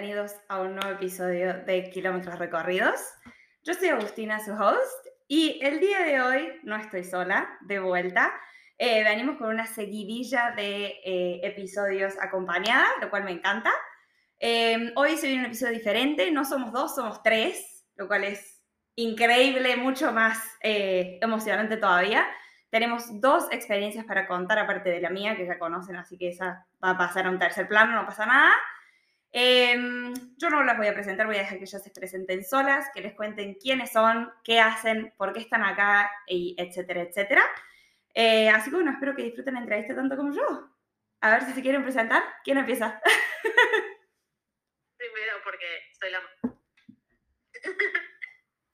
bienvenidos a un nuevo episodio de Kilómetros Recorridos. Yo soy Agustina, su host, y el día de hoy no estoy sola, de vuelta. Eh, venimos con una seguidilla de eh, episodios acompañada, lo cual me encanta. Eh, hoy se viene un episodio diferente, no somos dos, somos tres, lo cual es increíble, mucho más emocionante todavía. Tenemos dos experiencias para contar, aparte de la mía, que ya conocen, así que esa va a pasar a un tercer plano, no pasa nada. Em, yo no las voy a presentar, voy a dejar que ellas se presenten solas, que les cuenten quiénes son, qué hacen, por qué están acá, y etcétera, etcétera. Eh, así que bueno, espero que disfruten la entrevista tanto como yo. A ver si se quieren presentar. ¿Quién empieza? Primero, porque soy la...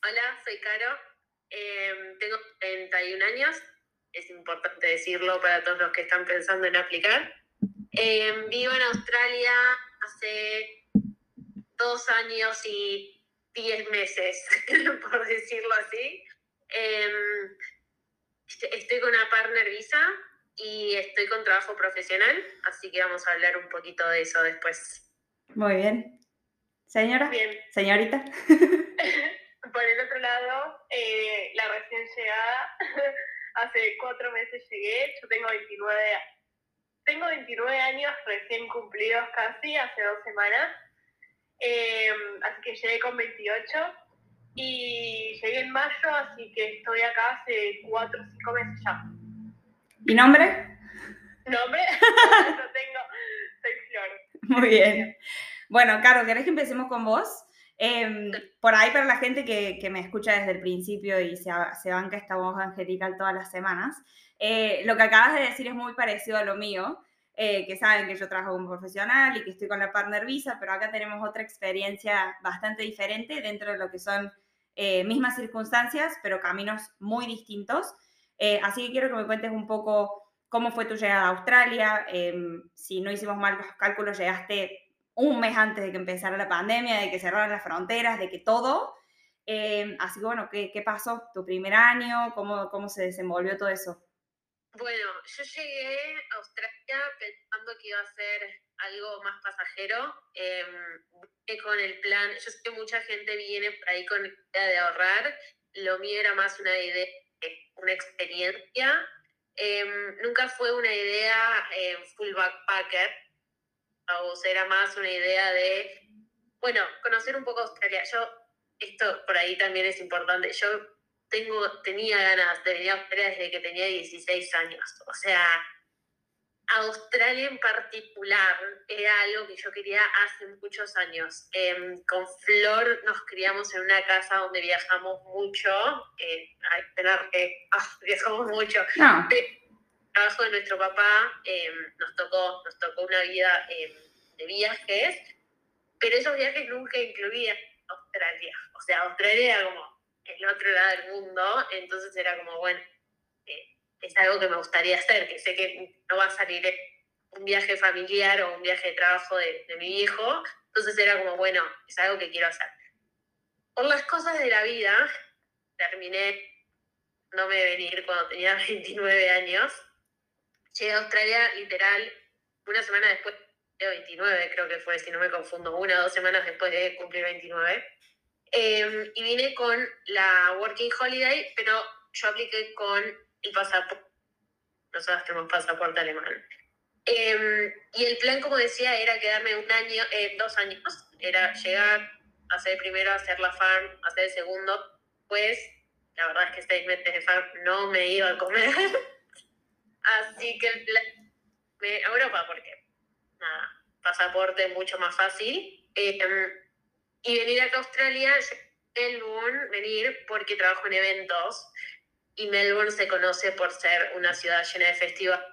Hola, soy Caro. Em, tengo 31 años. Es importante decirlo para todos los que están pensando en aplicar. Em, vivo en Australia hace dos años y diez meses, por decirlo así. Em, estoy con una partner visa y estoy con trabajo profesional, así que vamos a hablar un poquito de eso después. Muy bien. Señora. Bien. Señorita. por el otro lado, eh, la recién llegada, hace cuatro meses llegué, yo tengo 29 años tengo 29 años recién cumplidos casi, hace dos semanas. Em, así que llegué con 28 y llegué en mayo, así que estoy acá hace 4 o 5 meses ya. ¿Y nombre? ¿Nombre? no tengo, soy Flor. Muy bien. Bueno, Caro, ¿querés que empecemos con vos? Em, por ahí para la gente que, que, me escucha desde el principio y se, se banca esta voz angelical todas las semanas, eh, lo que acabas de decir es muy parecido a lo mío, eh, que saben que yo trabajo como profesional y que estoy con la Partner Visa, pero acá tenemos otra experiencia bastante diferente dentro de lo que son eh, mismas circunstancias, pero caminos muy distintos. así que quiero que me cuentes un poco cómo fue tu llegada a Australia, em, si no hicimos mal los cálculos, llegaste un mes antes de que empezara la pandemia, de que cerraran las fronteras, de que todo. Em, así que bueno, ¿qué, ¿qué, pasó? ¿Tu primer año? ¿Cómo, ¿Cómo se desenvolvió todo eso? Bueno, yo llegué a Australia pensando que iba a ser algo más pasajero, eh, con el plan, yo sé que mucha gente viene por ahí con la idea de ahorrar, lo mío era más una idea, una experiencia, em, nunca fue una idea eh, full backpacker, o sea, era más una idea de, bueno, conocer un poco Australia. Yo, esto por ahí también es importante, yo tengo, tenía ganas de venir a Australia desde que tenía 16 años. O sea, Australia en particular era algo que yo quería hace muchos años. Em, con Flor nos criamos en una casa donde viajamos mucho. Eh, hay que ah, viajamos mucho. El trabajo de nuestro papá em, nos, tocó, nos tocó una vida em, de viajes, pero esos viajes nunca incluían Australia. O sea, Australia era como el otro lado del mundo, entonces era como, bueno, eh, es algo que me gustaría hacer, que sé que no va a salir un viaje familiar o un viaje de trabajo de, mi hijo, entonces era como, bueno, es algo que quiero hacer. Por las cosas de la vida, terminé no me venir cuando tenía 29 años. Llegué a Australia literal una semana después de 29, creo que fue, si no me confundo, una o dos semanas después de cumplir 29. Em, y vine con la Working Holiday, pero yo apliqué con el pasaporte. Nosotros tenemos pasaporte alemán. Em, y el plan, como decía, era quedarme un año, eh, dos años. Era llegar, hacer primero, hacer la farm, hacer el segundo. Pues, la verdad es que seis meses de farm no me iba a comer. Así que el plan, a Europa, porque, nada, pasaporte mucho más fácil. Em, y venir acá a Australia, Melbourne, venir porque trabajo en eventos y Melbourne se conoce por ser una ciudad llena de festivales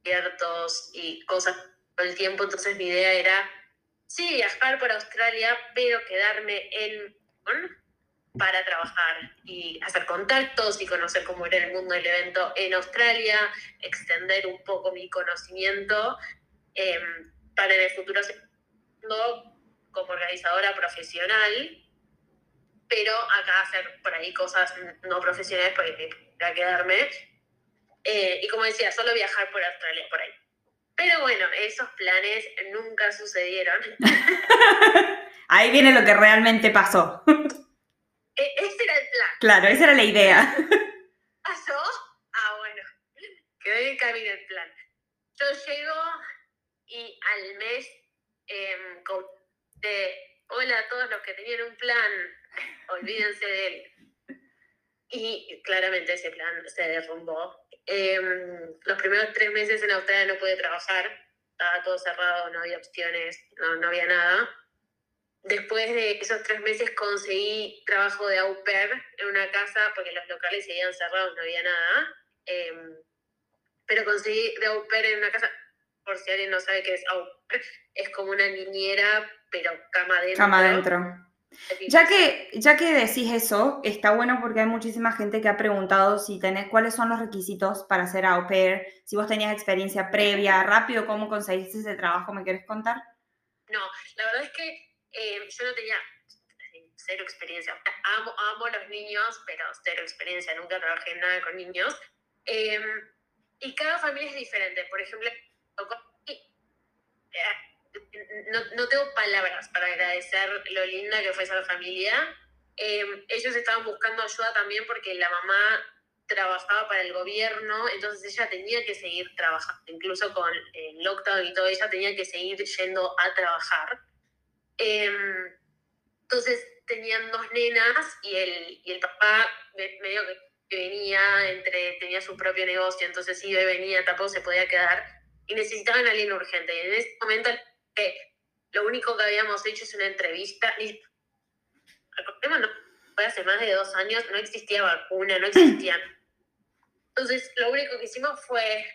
abiertos y cosas todo el tiempo. Entonces mi idea era, sí, viajar por Australia, pero quedarme en Melbourne para trabajar y hacer contactos y conocer cómo era el mundo del evento en Australia, extender un poco mi conocimiento em, para en el futuro como organizadora profesional, pero acá hacer por ahí cosas no profesionales porque para quedarme. Eh, y como decía, solo viajar por Australia, por ahí. Pero bueno, esos planes nunca sucedieron. Ahí viene lo que realmente pasó. E-, ese era el plan. Claro, esa era la idea. ¿Pasó? Ah, bueno. Quedó en camino el plan. Yo llego y al mes eh, de hola a todos los que tenían un plan, olvídense de él. Y claramente ese plan se derrumbó. Em, los primeros tres meses en Australia no pude trabajar, estaba todo cerrado, no había opciones, no, no había nada. Después de esos tres meses conseguí trabajo de au pair en una casa porque los locales seguían cerrados, no había nada. Em, pero conseguí de au pair en una casa, por si alguien no sabe qué es au pair, es como una niñera, pero cama adentro. Cama adentro. Ya que, ya que decís eso, está bueno porque hay muchísima gente que ha preguntado si tenés, cuáles son los requisitos para ser au pair, si vos tenías experiencia previa, rápido, cómo conseguiste ese trabajo, ¿me quieres contar? No, la verdad es que eh, yo no tenía cero experiencia. Amo, amo a los niños, pero cero experiencia, nunca trabajé nada con niños. Em, y cada familia es diferente. Por ejemplo, no, no, tengo palabras para agradecer lo linda que fue esa familia. Em, ellos estaban buscando ayuda también porque la mamá trabajaba para el gobierno, entonces ella tenía que seguir trabajando, incluso con el lockdown y todo, ella tenía que seguir yendo a trabajar. Em, entonces tenían dos nenas y el, y el papá medio que venía, entre, tenía su propio negocio, entonces iba y venía, tampoco se podía quedar y necesitaban a alguien urgente. Y en ese momento lo único que habíamos hecho es una entrevista. Y, recordemos, fue hace más de dos años, no existía vacuna, no existían. Entonces, lo único que hicimos fue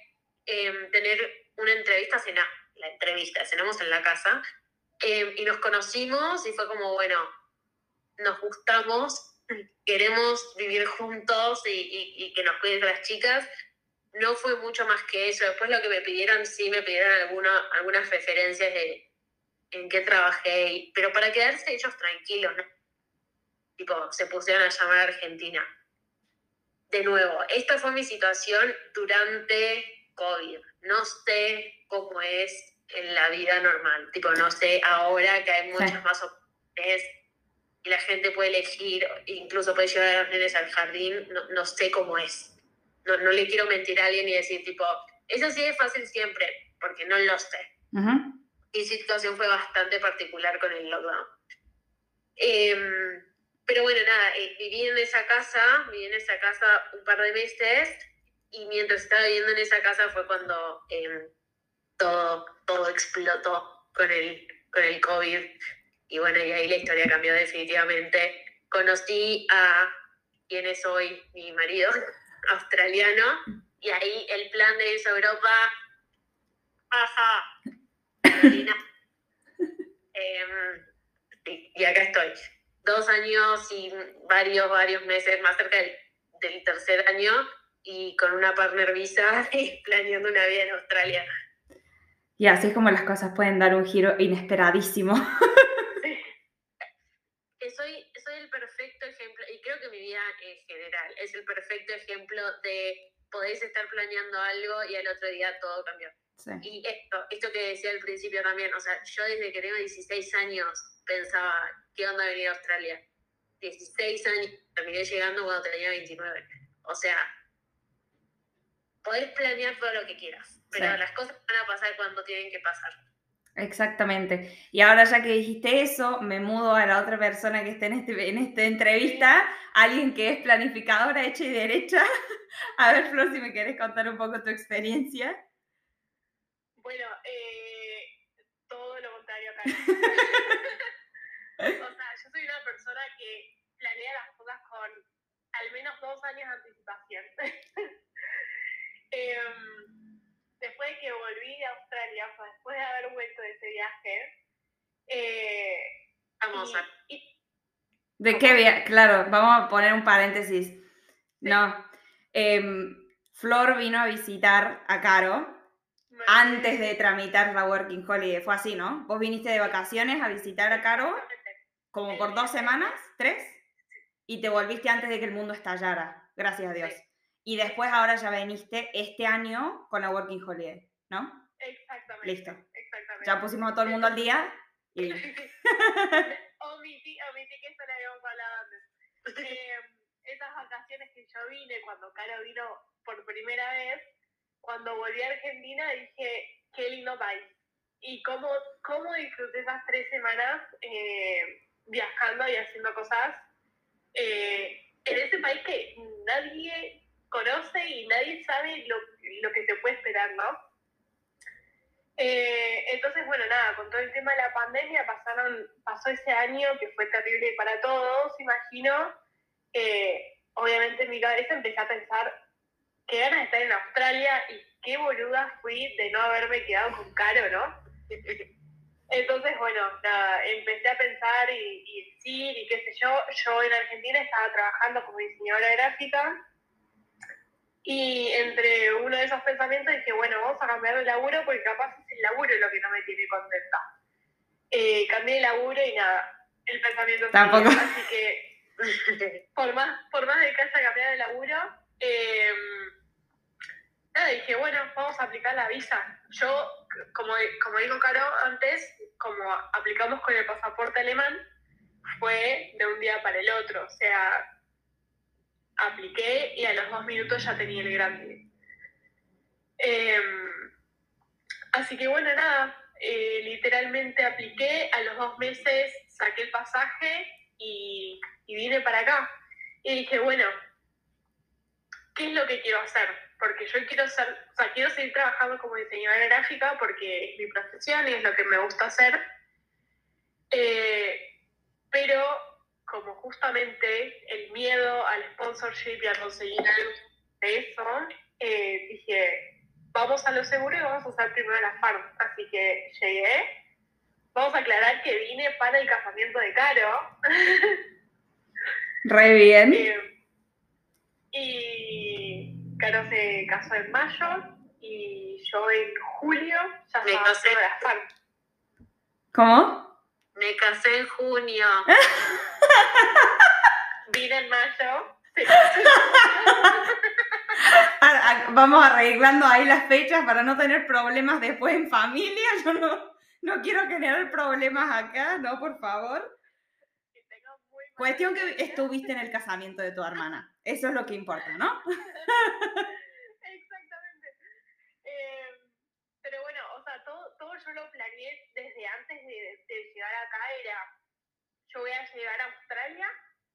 em, tener una entrevista, cena, la entrevista, cenamos en la casa, em, y nos conocimos y fue como, bueno, nos gustamos, queremos vivir juntos y, y que nos cuiden las chicas, no fue mucho más que eso. Después lo que me pidieron, sí me pidieron alguna, algunas referencias de en qué trabajé, pero para quedarse ellos tranquilos, ¿no? Tipo, se pusieron a llamar a Argentina. De nuevo, esta fue mi situación durante COVID. No sé cómo es en la vida normal. Tipo, no sé ahora que hay muchas más opciones y la gente puede elegir, incluso puede llevar a los nenes al jardín, no, no sé cómo es no, no, le quiero mentir a alguien y decir, tipo, eso sí es fácil siempre, porque no lo sé. Mi situación fue bastante particular con el lockdown. Em, pero bueno, nada, eh, viví en esa casa, viví en esa casa un par de meses y mientras estaba viviendo en esa casa fue cuando em, todo, todo explotó con el, con el COVID. Y bueno, y ahí la historia cambió definitivamente. Conocí a quien es hoy mi marido, australiano, y ahí el plan de irse a Europa, ajá, em, y acá estoy. Dos años y varios, varios meses, más cerca del, tercer año, y con una partner visa y planeando una vida en Australia. Y así es como las cosas pueden dar un giro inesperadísimo. creo que mi vida en general es el perfecto ejemplo de podéis estar planeando algo y al otro día todo cambió. Y esto, esto que decía al principio también, o sea, yo desde que tengo 16 años pensaba, ¿qué onda venir a Australia? 16 años, terminé llegando cuando tenía 29. O sea, podés planear todo lo que quieras, pero las cosas van a pasar cuando tienen que pasar. Exactamente. Y ahora ya que dijiste eso, me mudo a la otra persona que está en, este, en esta entrevista, alguien que es planificadora hecha y derecha. A ver, Flor, si me quieres contar un poco tu experiencia. Bueno, eh, todo lo contrario acá. o sea, yo soy una persona que planea las cosas con al menos dos años de anticipación. Em, después de que volví de Australia, después de haber vuelto de ese viaje, eh, vamos a... ¿De qué viaje? Claro, vamos a poner un paréntesis. No. Em, Flor vino a visitar a Caro antes de tramitar la Working Holiday. Fue así, ¿no? Vos viniste de vacaciones a visitar a Caro como por dos semanas, tres, y te volviste antes de que el mundo estallara. Gracias a Dios. Y después ahora ya viniste este año con la Working Holiday, ¿no? Exactamente. Listo. Exactamente. Ya pusimos a todo el mundo al día y omití, omití que esto le habíamos hablado antes. Eh, esas vacaciones que yo vine cuando Caro vino por primera vez, cuando volví a Argentina dije, qué lindo país. Y cómo, cómo disfruté esas tres semanas eh, viajando y haciendo cosas eh, en ese país que nadie conoce y nadie sabe lo, lo que se puede esperar, ¿no? Eh, entonces, bueno, nada, con todo el tema de la pandemia pasaron, pasó ese año que fue terrible para todos, imagino. Eh, obviamente en mi cabeza empecé a pensar qué ganas de estar en Australia y qué boluda fui de no haberme quedado con Caro, ¿no? Entonces, bueno, nada, empecé a pensar y, y decir y qué sé yo. Yo en Argentina estaba trabajando como diseñadora gráfica y entre uno de esos pensamientos dije, bueno, vamos a cambiar de laburo porque capaz es el laburo lo que no me tiene contenta. Eh, cambié de laburo y nada, el pensamiento Tampoco. Así que por más, por más de que haya cambiado de laburo, eh, nada, dije, bueno, vamos a aplicar la visa. Yo, como, como dijo Caro antes, como aplicamos con el pasaporte alemán, fue de un día para el otro. O sea, apliqué y a los dos minutos ya tenía el grande. Em, así que bueno, nada, eh, literalmente apliqué, a los dos meses saqué el pasaje y, vine para acá. Y dije, bueno, ¿qué es lo que quiero hacer? Porque yo quiero ser, o sea, quiero seguir trabajando como diseñadora gráfica porque es mi profesión y es lo que me gusta hacer. Eh, pero como justamente el miedo al sponsorship y a conseguir algo de eso, eh, dije, vamos a lo seguro y vamos a usar primero la farm. Así que llegué. Vamos a aclarar que vine para el casamiento de Caro. re bien. Eh, y Caro se casó en mayo y yo en julio ya Me casé. la farm. ¿Cómo? Me casé en junio. Vine en mayo. Vamos arreglando ahí las fechas para no tener problemas después en familia. Yo no, no quiero generar problemas acá, no, por favor. que Cuestión que estuviste en el casamiento de tu hermana. Eso es lo que importa, ¿no? Exactamente. Eh, pero bueno, o sea, todo, todo yo lo planeé desde antes de, de llegar acá. Era, yo voy a llegar a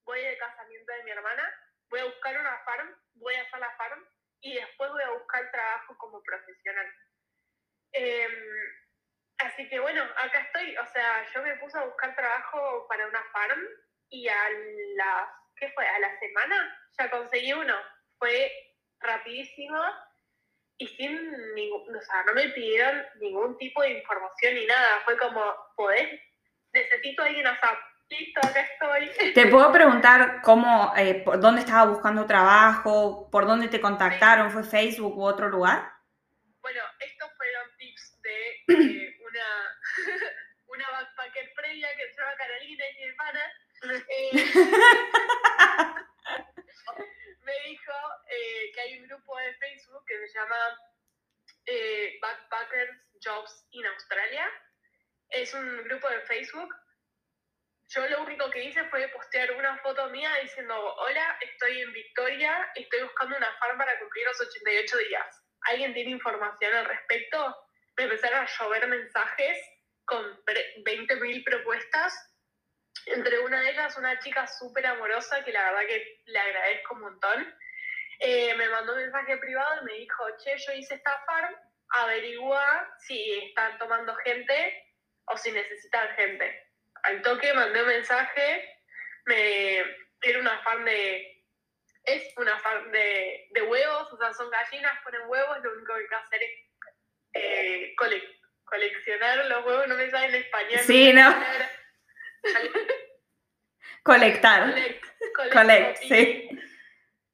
Voy al casamiento de mi hermana, voy a buscar una farm, voy a hacer la farm y después voy a buscar trabajo como profesional. Em, así que bueno, acá estoy. O sea, yo me puse a buscar trabajo para una farm y a las, ¿qué fue? A la semana ya conseguí uno. Fue rapidísimo y sin ningún, o sea, no me pidieron ningún tipo de información ni nada. Fue como, ¿podés? Necesito a alguien a SAP. Listo, acá estoy. Te puedo preguntar cómo, eh, por dónde estaba buscando trabajo, por dónde te contactaron, ¿fue Facebook u otro lugar? Bueno, estos fueron tips de eh, una, una backpacker previa que se llama Carolina y mi hermana. Eh, me dijo eh, que hay un grupo de Facebook que se llama eh, Backpackers Jobs in Australia. Es un grupo de Facebook. Yo lo único que hice fue postear una foto mía diciendo, hola, estoy en Victoria, estoy buscando una farm para cumplir los 88 días. ¿Alguien tiene información al respecto? Me empezaron a llover mensajes con pre- 20.000 propuestas. Entre una de ellas, una chica súper amorosa que la verdad que le agradezco un montón. Eh, me mandó un mensaje privado y me dijo, che, yo hice esta farm, averigua si están tomando gente o si necesitan gente. Al toque mandé un mensaje, me, era una farm de, es una farm de, de huevos, o sea, son gallinas, ponen huevos, lo único que hay que hacer es eh, cole- coleccionar los huevos, no me sale en español. Sí, no. Colectar. Collect, collect, sí.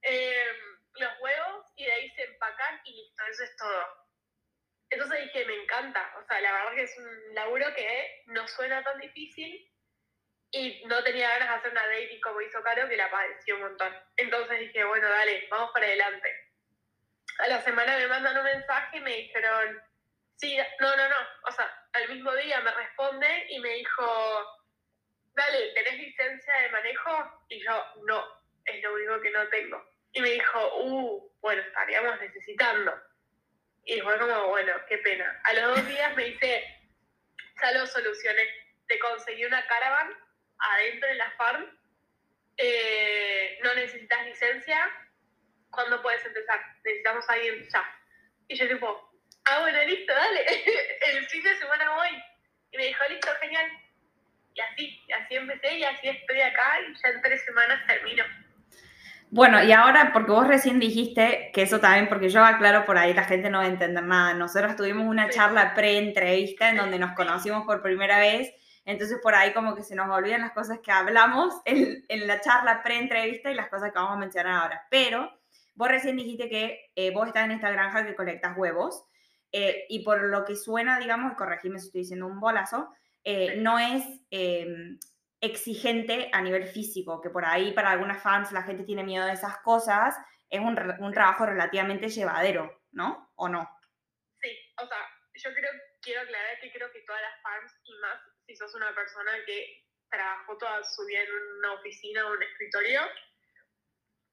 eh, los huevos y de ahí se empacan y listo, eso es todo. Entonces dije, me encanta, o sea, la verdad que es un laburo que no suena tan difícil y no tenía ganas de hacer una dating como hizo Caro, que la padeció un montón. Entonces dije, bueno, dale, vamos para adelante. A la semana me mandan un mensaje y me dijeron, Sí, no, no, no. O sea, al mismo día me responde y me dijo, dale, ¿tenés licencia de manejo? Y yo, no, es lo único que no tengo. Y me dijo, uh, bueno, estaríamos necesitando. Y fue como, bueno, qué pena. A los dos días me dice, ya lo solucioné. Te conseguí una caravan adentro de la farm. Eh, no necesitas licencia. ¿Cuándo puedes empezar? Necesitamos a alguien ya. Y yo tipo, ah, bueno, listo, dale. El fin de semana voy. Y me dijo, listo, genial. Y así, así empecé y así estoy acá y ya en tres semanas termino. Bueno, y ahora, porque vos recién dijiste que eso también, porque yo aclaro por ahí, la gente no va a entender nada. Nosotros tuvimos una charla pre-entrevista en donde nos conocimos por primera vez, entonces por ahí como que se nos olvidan las cosas que hablamos en, en la charla pre-entrevista y las cosas que vamos a mencionar ahora. Pero vos recién dijiste que eh, vos estás en esta granja que colectas huevos, eh, y por lo que suena, digamos, corregime si estoy diciendo un bolazo, eh, no es em, exigente a nivel físico, que por ahí para algunas fans la gente tiene miedo de esas cosas, es un, un trabajo relativamente llevadero, ¿no? ¿O no? Sí, o sea, yo creo, quiero aclarar que creo que todas las farms, y más si sos una persona que trabajó toda su vida en una oficina o un escritorio,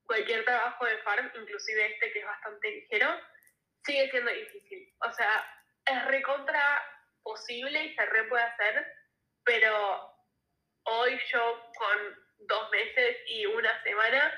cualquier trabajo de farm, inclusive este que es bastante ligero, sigue siendo difícil. O sea, es recontra posible y se re puede hacer, pero hoy yo con dos meses y una semana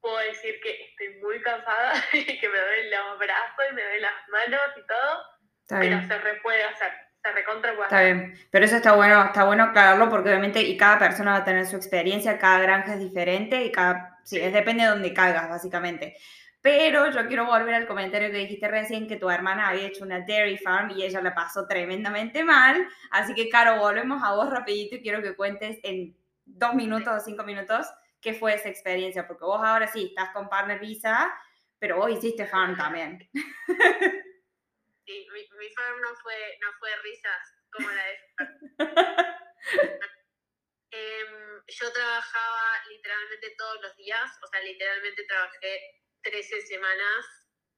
puedo decir que estoy muy cansada y que me duelen los brazos y me duelen las manos y todo, pero se re puede hacer. Se recontra puede está bien, pero eso está bueno, está bueno aclararlo porque obviamente y cada persona va a tener su experiencia, cada granja es diferente y cada, sí, es depende de dónde caigas básicamente. Pero yo quiero volver al comentario que dijiste recién que tu hermana había hecho una dairy farm y ella la pasó tremendamente mal. Así que, Caro, volvemos a vos rapidito y quiero que cuentes en dos minutos o cinco minutos qué fue esa experiencia. Porque vos ahora sí estás con Partner Visa, pero vos hiciste farm también. Sí, mi, farm no fue, no fue risas como la de... Em, yo trabajaba literalmente todos los días, o sea, literalmente trabajé 13 semanas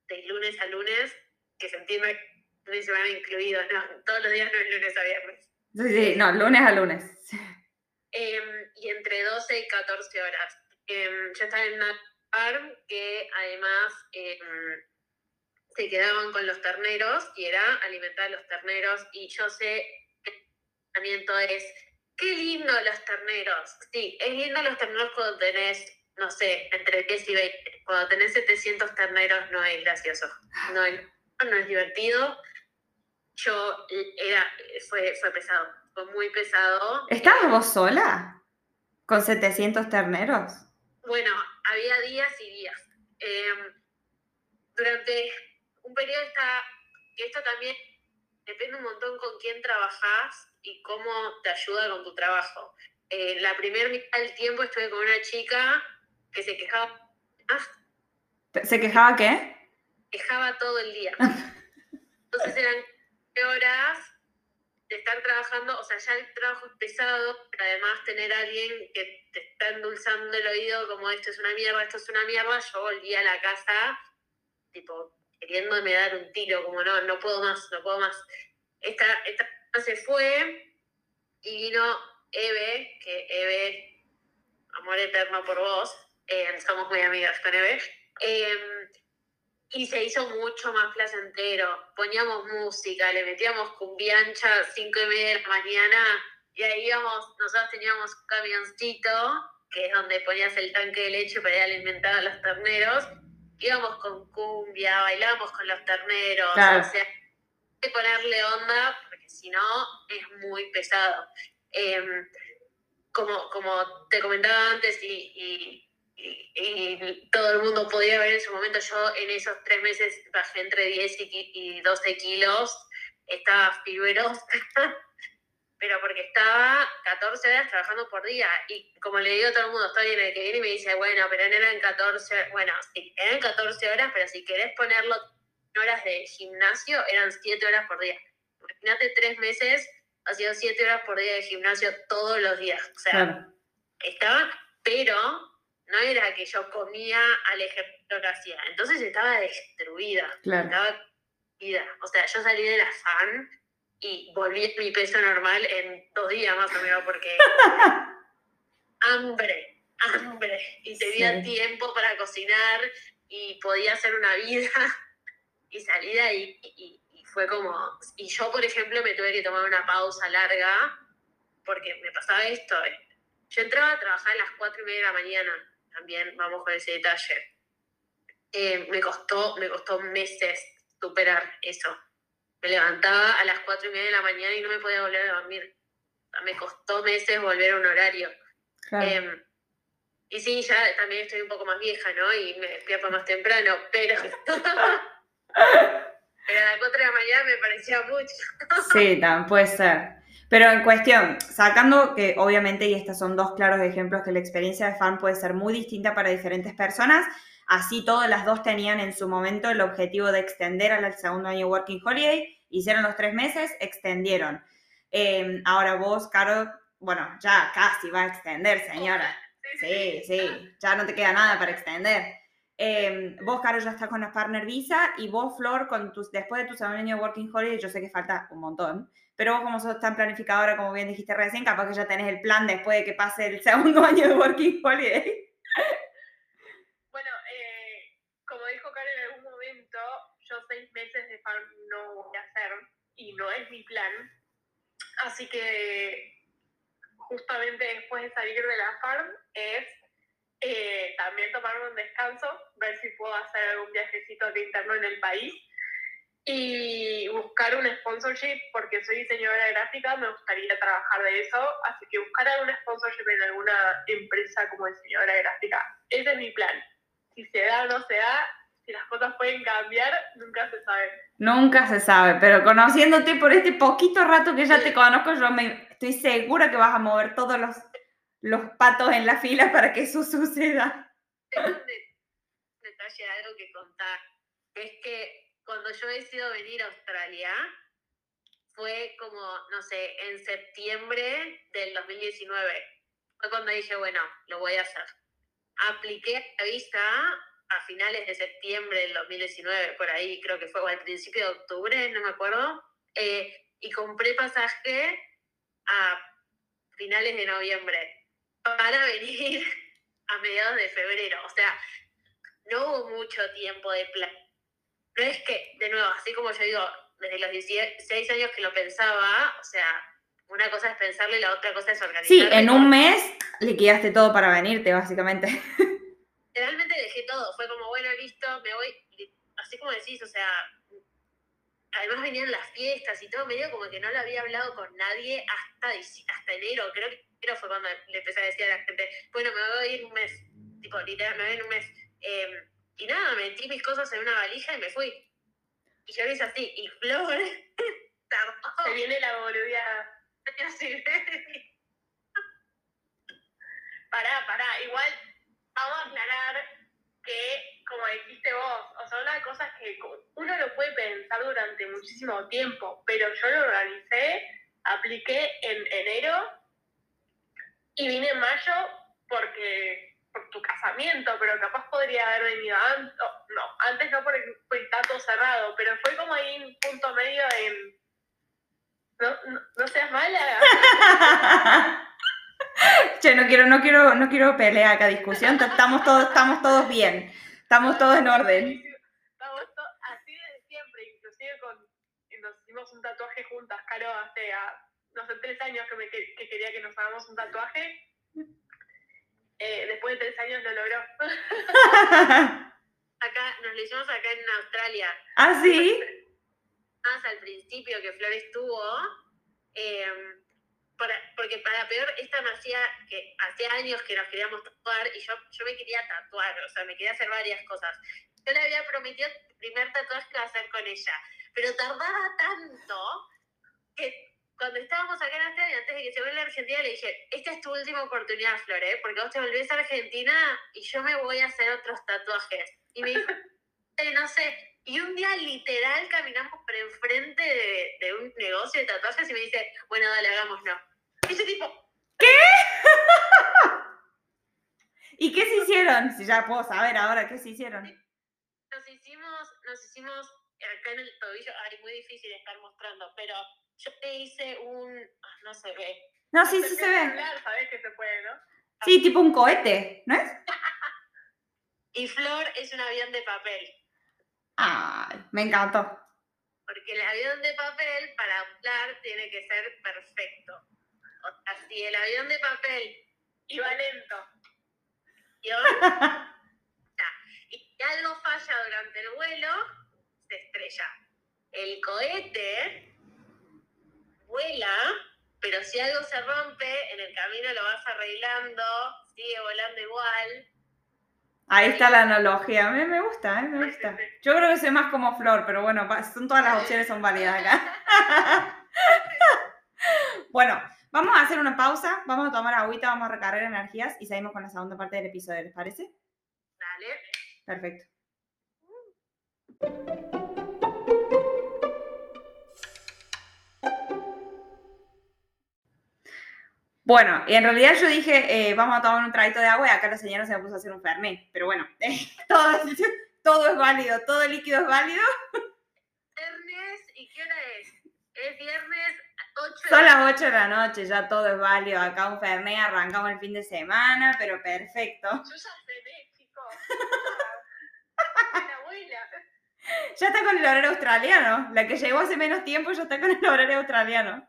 de lunes a lunes, que se entiende lunes a semana incluido, ¿no? Todos los días no es lunes a viernes. Sí, sí, no, lunes a lunes. Em, y entre 12 y 14 horas. Em, yo estaba en una farm que además em, se quedaban con los terneros y era alimentar a los terneros y yo sé que el pensamiento es, qué lindo los terneros. Sí, es lindo los terneros cuando tenés no sé, entre 10 y 20. Cuando tenés 700 terneros no es gracioso, no es, no es divertido. Yo era, fue, fue pesado, fue muy pesado. ¿Estabas vos sola con 700 terneros? Bueno, había días y días. Em, durante un periodo está, esto también depende un montón con quién trabajás y cómo te ayuda con tu trabajo. Eh, la primera mitad del tiempo estuve con una chica que se quejaba. ¿Se quejaba qué? Quejaba todo el día. Entonces eran horas de estar trabajando, o sea, ya el trabajo es pesado, pero además tener a alguien que te está endulzando el oído como esto es una mierda, esto es una mierda, yo volví a la casa, tipo, queriéndome dar un tiro, como no, no puedo más, no puedo más. Esta, esta se fue y vino Eve, que Eve, amor eterno por vos, eh, somos muy amigas con Eve, em, y se hizo mucho más placentero. Poníamos música, le metíamos cumbiancha a 5 y media de la mañana, y ahí íbamos, nosotros teníamos un camioncito, que es donde ponías el tanque de leche para ir alimentar a los terneros, íbamos con cumbia, bailábamos con los terneros, o sea, hay que ponerle onda, porque si no es muy pesado. Em, como, como te comentaba antes, y y, todo el mundo podía ver en su momento, yo en esos tres meses bajé entre 10 y 12 kilos, estaba fibrosa, pero porque estaba 14 horas trabajando por día. Y como le digo a todo el mundo, estoy en el que viene y me dice, bueno, pero no eran 14, bueno, sí, eran 14 horas, pero si querés ponerlo en horas de gimnasio, eran 7 horas por día. Imagínate tres meses haciendo 7 horas por día de gimnasio todos los días. O sea, estaba, pero no era que yo comía al ejemplo que hacía. Entonces estaba destruida. Estaba vida. O sea, yo salí de la fan y volví a mi peso normal en dos días más o menos porque hambre, hambre. Y tenía tiempo para cocinar y podía hacer una vida y salir ahí y, y, fue como... Y yo, por ejemplo, me tuve que tomar una pausa larga porque me pasaba esto. Yo entraba a trabajar a las cuatro y media de la mañana, también vamos con ese detalle. Eh, me, costó, me costó meses superar eso. Me levantaba a las cuatro y media de la mañana y no me podía volver a dormir. me costó meses volver a un horario. Em, y sí, ya también estoy un poco más vieja, ¿no? Y me despierto más temprano, pero... pero a las cuatro de la mañana me parecía mucho. sí, también puede ser. Pero en cuestión, sacando que obviamente, y estos son dos claros ejemplos, que la experiencia de fan puede ser muy distinta para diferentes personas, así todas las dos tenían en su momento el objetivo de extender al segundo año Working Holiday, hicieron los tres meses, extendieron. Em, ahora vos, Caro, bueno, ya casi va a extender, señora. Sí, sí, ya no te queda nada para extender. Em, vos, Caro, ya estás con la Partner Visa y vos, Flor, con tus, después de tu segundo año Working Holiday, yo sé que falta un montón, pero vos como sos tan planificadora, como bien dijiste recién, capaz que ya tenés el plan después de que pase el segundo año de Working Holiday. Bueno, eh, como dijo Karen en algún momento, yo seis meses de farm no voy a hacer y no es mi plan. Así que justamente después de salir de la farm es eh, también tomarme un descanso, ver si puedo hacer algún viajecito de interno en el país y buscar un sponsorship, porque soy diseñadora gráfica, me gustaría trabajar de eso, así que buscar algún sponsorship en alguna empresa como diseñadora gráfica. Ese es mi plan. Si se da o no se da, si las cosas pueden cambiar, nunca se sabe. Nunca se sabe, pero conociéndote por este poquito rato que ya te conozco, yo me, estoy segura que vas a mover todos los, los patos en la fila para que eso suceda. Tengo un detalle, algo que contar. Es que cuando yo decido venir a Australia, fue como, no sé, en septiembre del 2019. Fue cuando dije, bueno, lo voy a hacer. Apliqué la visa a finales de septiembre del 2019, por ahí creo que fue, o al principio de octubre, no me acuerdo, eh, y compré pasaje a finales de noviembre para venir a mediados de febrero. O sea, no hubo mucho tiempo de plan pero es que, de nuevo, así como yo digo, desde los 16 años que lo pensaba, o sea, una cosa es pensarlo y la otra cosa es organizarlo. Sí, en un mes liquidaste todo para venirte, básicamente. Realmente dejé todo, fue como, bueno, listo, me voy, así como decís, o sea, además venían las fiestas y todo, medio como que no lo había hablado con nadie hasta, hasta enero, creo que enero fue cuando le empecé a decir a la gente, bueno, me voy a ir un mes, tipo, literal, me voy a ir un mes. Eh, y nada, metí mis cosas en una valija y me fui. Y yo hice así, y Flor Se viene la boludía. pará, pará, igual vamos a aclarar que, como dijiste vos, o sea, una de cosas que uno lo puede pensar durante muchísimo tiempo, pero yo lo organicé, apliqué en enero y vine en mayo porque por tu casamiento, pero capaz podría haber venido antes, no, antes no porque fue tanto cerrado, pero fue como ahí un punto medio en... No, no, seas mala. che, no quiero, no quiero, no quiero pelear acá, discusión, estamos todos, estamos todos bien, estamos todos en orden. Estamos así desde siempre, inclusive con, nos hicimos un tatuaje juntas, Caro, hace, no sé, tres años que, me, que quería que nos hagamos un tatuaje eh, después de tres años lo logró. acá, nos lo hicimos acá en Australia. ¿Ah, sí? Más al principio que Flor estuvo, em, porque para peor, esta me hacía que hacía años que nos queríamos tatuar y yo, yo me quería tatuar, o sea, me quería hacer varias cosas. Yo le había prometido el primer tatuaje que iba a hacer con ella, pero tardaba tanto que cuando estábamos acá en Australia, antes de que se vuelva a Argentina, le dije, esta es tu última oportunidad, Flor, ¿eh? porque vos te volvés a Argentina y yo me voy a hacer otros tatuajes. Y me dijo, eh, no sé, y un día literal caminamos por enfrente de, de, un negocio de tatuajes y me dice, bueno, dale, hagámoslo. Y ese tipo, ¿qué? ¿Y qué se hicieron? Si ya puedo saber ahora, ¿qué se hicieron? Nos hicimos, nos hicimos acá en el tobillo, ay, muy difícil estar mostrando, pero yo te hice un, ah, no se ve. No, sí, sí se ve. Hablar, sabes que se puede, ¿no? Sí, tipo un cohete, ¿no es? y Flor es un avión de papel. Ay, me encantó. Porque el avión de papel, para hablar, tiene que ser perfecto. O sea, si el avión de papel iba lento y, y algo falla durante el vuelo, se estrella. El cohete vuela, pero si algo se rompe, en el camino lo vas arreglando, sigue volando igual. Ahí está la analogía, a mí me gusta, ¿eh? me gusta. Yo creo que soy más como Flor, pero bueno, son todas las opciones son válidas acá. bueno, vamos a hacer una pausa, vamos a tomar agüita, vamos a recargar energías y seguimos con la segunda parte del episodio, ¿les parece? Dale. Perfecto. Bueno, y en realidad yo dije, eh, vamos a tomar un traguito de agua y acá la señora se me puso a hacer un fernet. Pero bueno, todo, todo es válido, todo líquido es válido. Viernes, ¿y qué hora es? Es viernes 8 Son las 8 de la noche, ya todo es válido. Acá un fernet, arrancamos el fin de semana, pero perfecto. Yo ya cené, chicos. la abuela. Ya está con el horario australiano. La que llegó hace menos tiempo ya está con el horario australiano.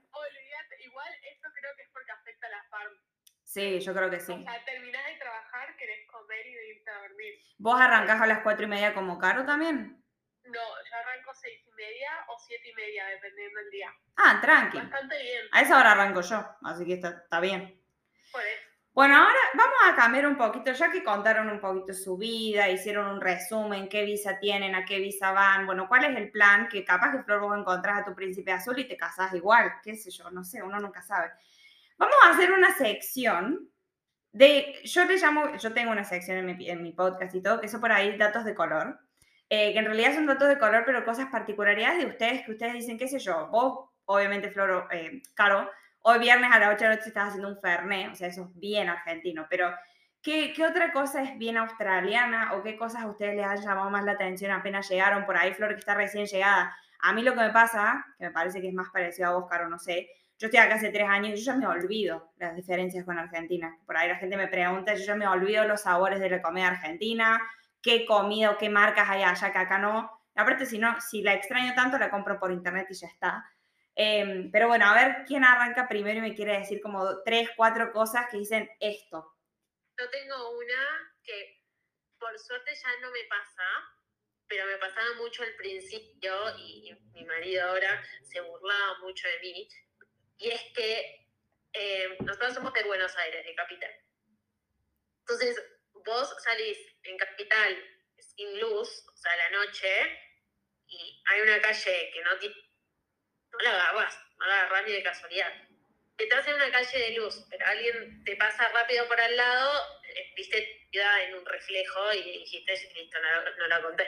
Sí, yo creo que sí. O sea, terminás de trabajar, querés comer y irte a dormir. ¿Vos arrancás a las cuatro y media como Caro también? No, yo arranco seis y media o siete y media, dependiendo del día. Ah, tranqui. Bastante bien. A esa hora arranco yo, así que está, está bien. Por eso. Bueno, ahora vamos a cambiar un poquito, ya que contaron un poquito su vida, hicieron un resumen, qué visa tienen, a qué visa van, bueno, cuál es el plan, que capaz que Flor vos encontrás a tu príncipe azul y te casás igual, qué sé yo, no sé, uno nunca sabe. Vamos a hacer una sección de, yo le llamo, yo tengo una sección en mi, en mi podcast y todo, eso por ahí, datos de color, eh, que en realidad son datos de color, pero cosas particularidades de ustedes, que ustedes dicen, qué sé yo, vos, obviamente, Floro, eh, Caro, hoy viernes a las 8 de la noche estás haciendo un fernet, o sea, eso es bien argentino, pero ¿qué, ¿qué, otra cosa es bien australiana o qué cosas a ustedes les han llamado más la atención apenas llegaron por ahí, Flor, que está recién llegada? A mí lo que me pasa, que me parece que es más parecido a vos, Caro, no sé, yo estoy acá hace tres años y yo ya me olvido las diferencias con Argentina. Por ahí la gente me pregunta, yo ya me olvido los sabores de la comida argentina, qué comida o qué marcas hay allá que acá no. aparte, si no, si la extraño tanto, la compro por internet y ya está. Em, pero bueno, a ver quién arranca primero y me quiere decir como tres, cuatro cosas que dicen esto. Yo tengo una que por suerte ya no me pasa, pero me pasaba mucho al principio y mi marido ahora se burlaba mucho de mí, y es que eh, nosotros somos de Buenos Aires, de Capital. Entonces, vos salís en Capital sin luz, o sea, a la noche, y hay una calle que no. No la agarras, no la agarras ni de casualidad. Estás en una calle de luz, pero alguien te pasa rápido por al lado, eh, viste en un reflejo y dijiste, listo, no, no la conté.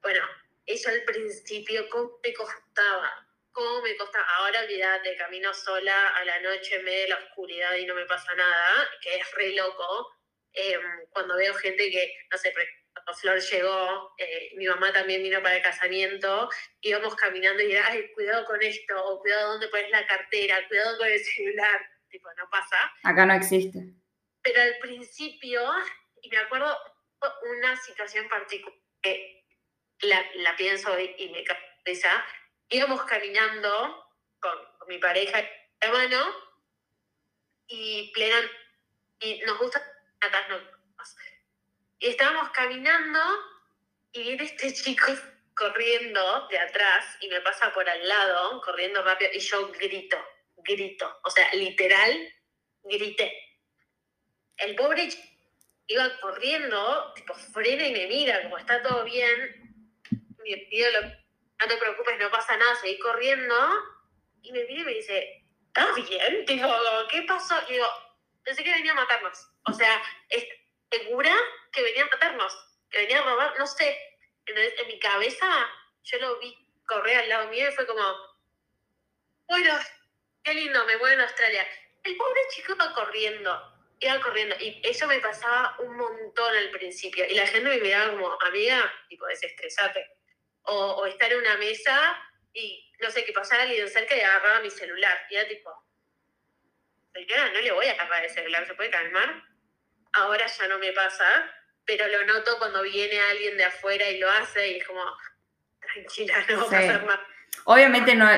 Bueno, eso al principio, ¿cómo te costaba? Cómo me costa, ahora olvidate, camino sola a la noche en medio de la oscuridad y no me pasa nada, que es re loco, em, cuando veo gente que, no sé, cuando Flor llegó, eh, mi mamá también vino para el casamiento, íbamos caminando y era, ay, cuidado con esto, o cuidado dónde pones la cartera, cuidado con el celular, tipo, no pasa. Acá no existe. Pero al principio, y me acuerdo una situación particular que la, la pienso y, me cabeza, íbamos caminando con, mi pareja de mano y plena y nos gusta y estábamos caminando y viene este chico corriendo de atrás y me pasa por al lado, corriendo rápido, y yo grito, grito, o sea, literal, grité. El pobre iba corriendo, tipo, frena y me mira, como está todo bien, me pido lo no te preocupes, no pasa nada, seguí corriendo. Y me mira y me dice, ¿estás bien? Digo, ¿qué pasó? Y digo, pensé que venía a matarnos. O sea, segura que venía a matarnos, que venía a robar, no sé. Entonces, en mi cabeza, yo lo vi correr al lado mío y fue como, bueno, qué lindo, me voy a Australia. El pobre chico iba corriendo, iba corriendo. Y eso me pasaba un montón al principio. Y la gente me miraba como, amiga, tipo, desestresate o, estar en una mesa y no sé, que pasara alguien cerca y agarraba mi celular. Y era tipo, señora, no le voy a agarrar el celular, ¿se puede calmar? Ahora ya no me pasa, pero lo noto cuando viene alguien de afuera y lo hace y es como, tranquila, no va a pasar nada. Obviamente no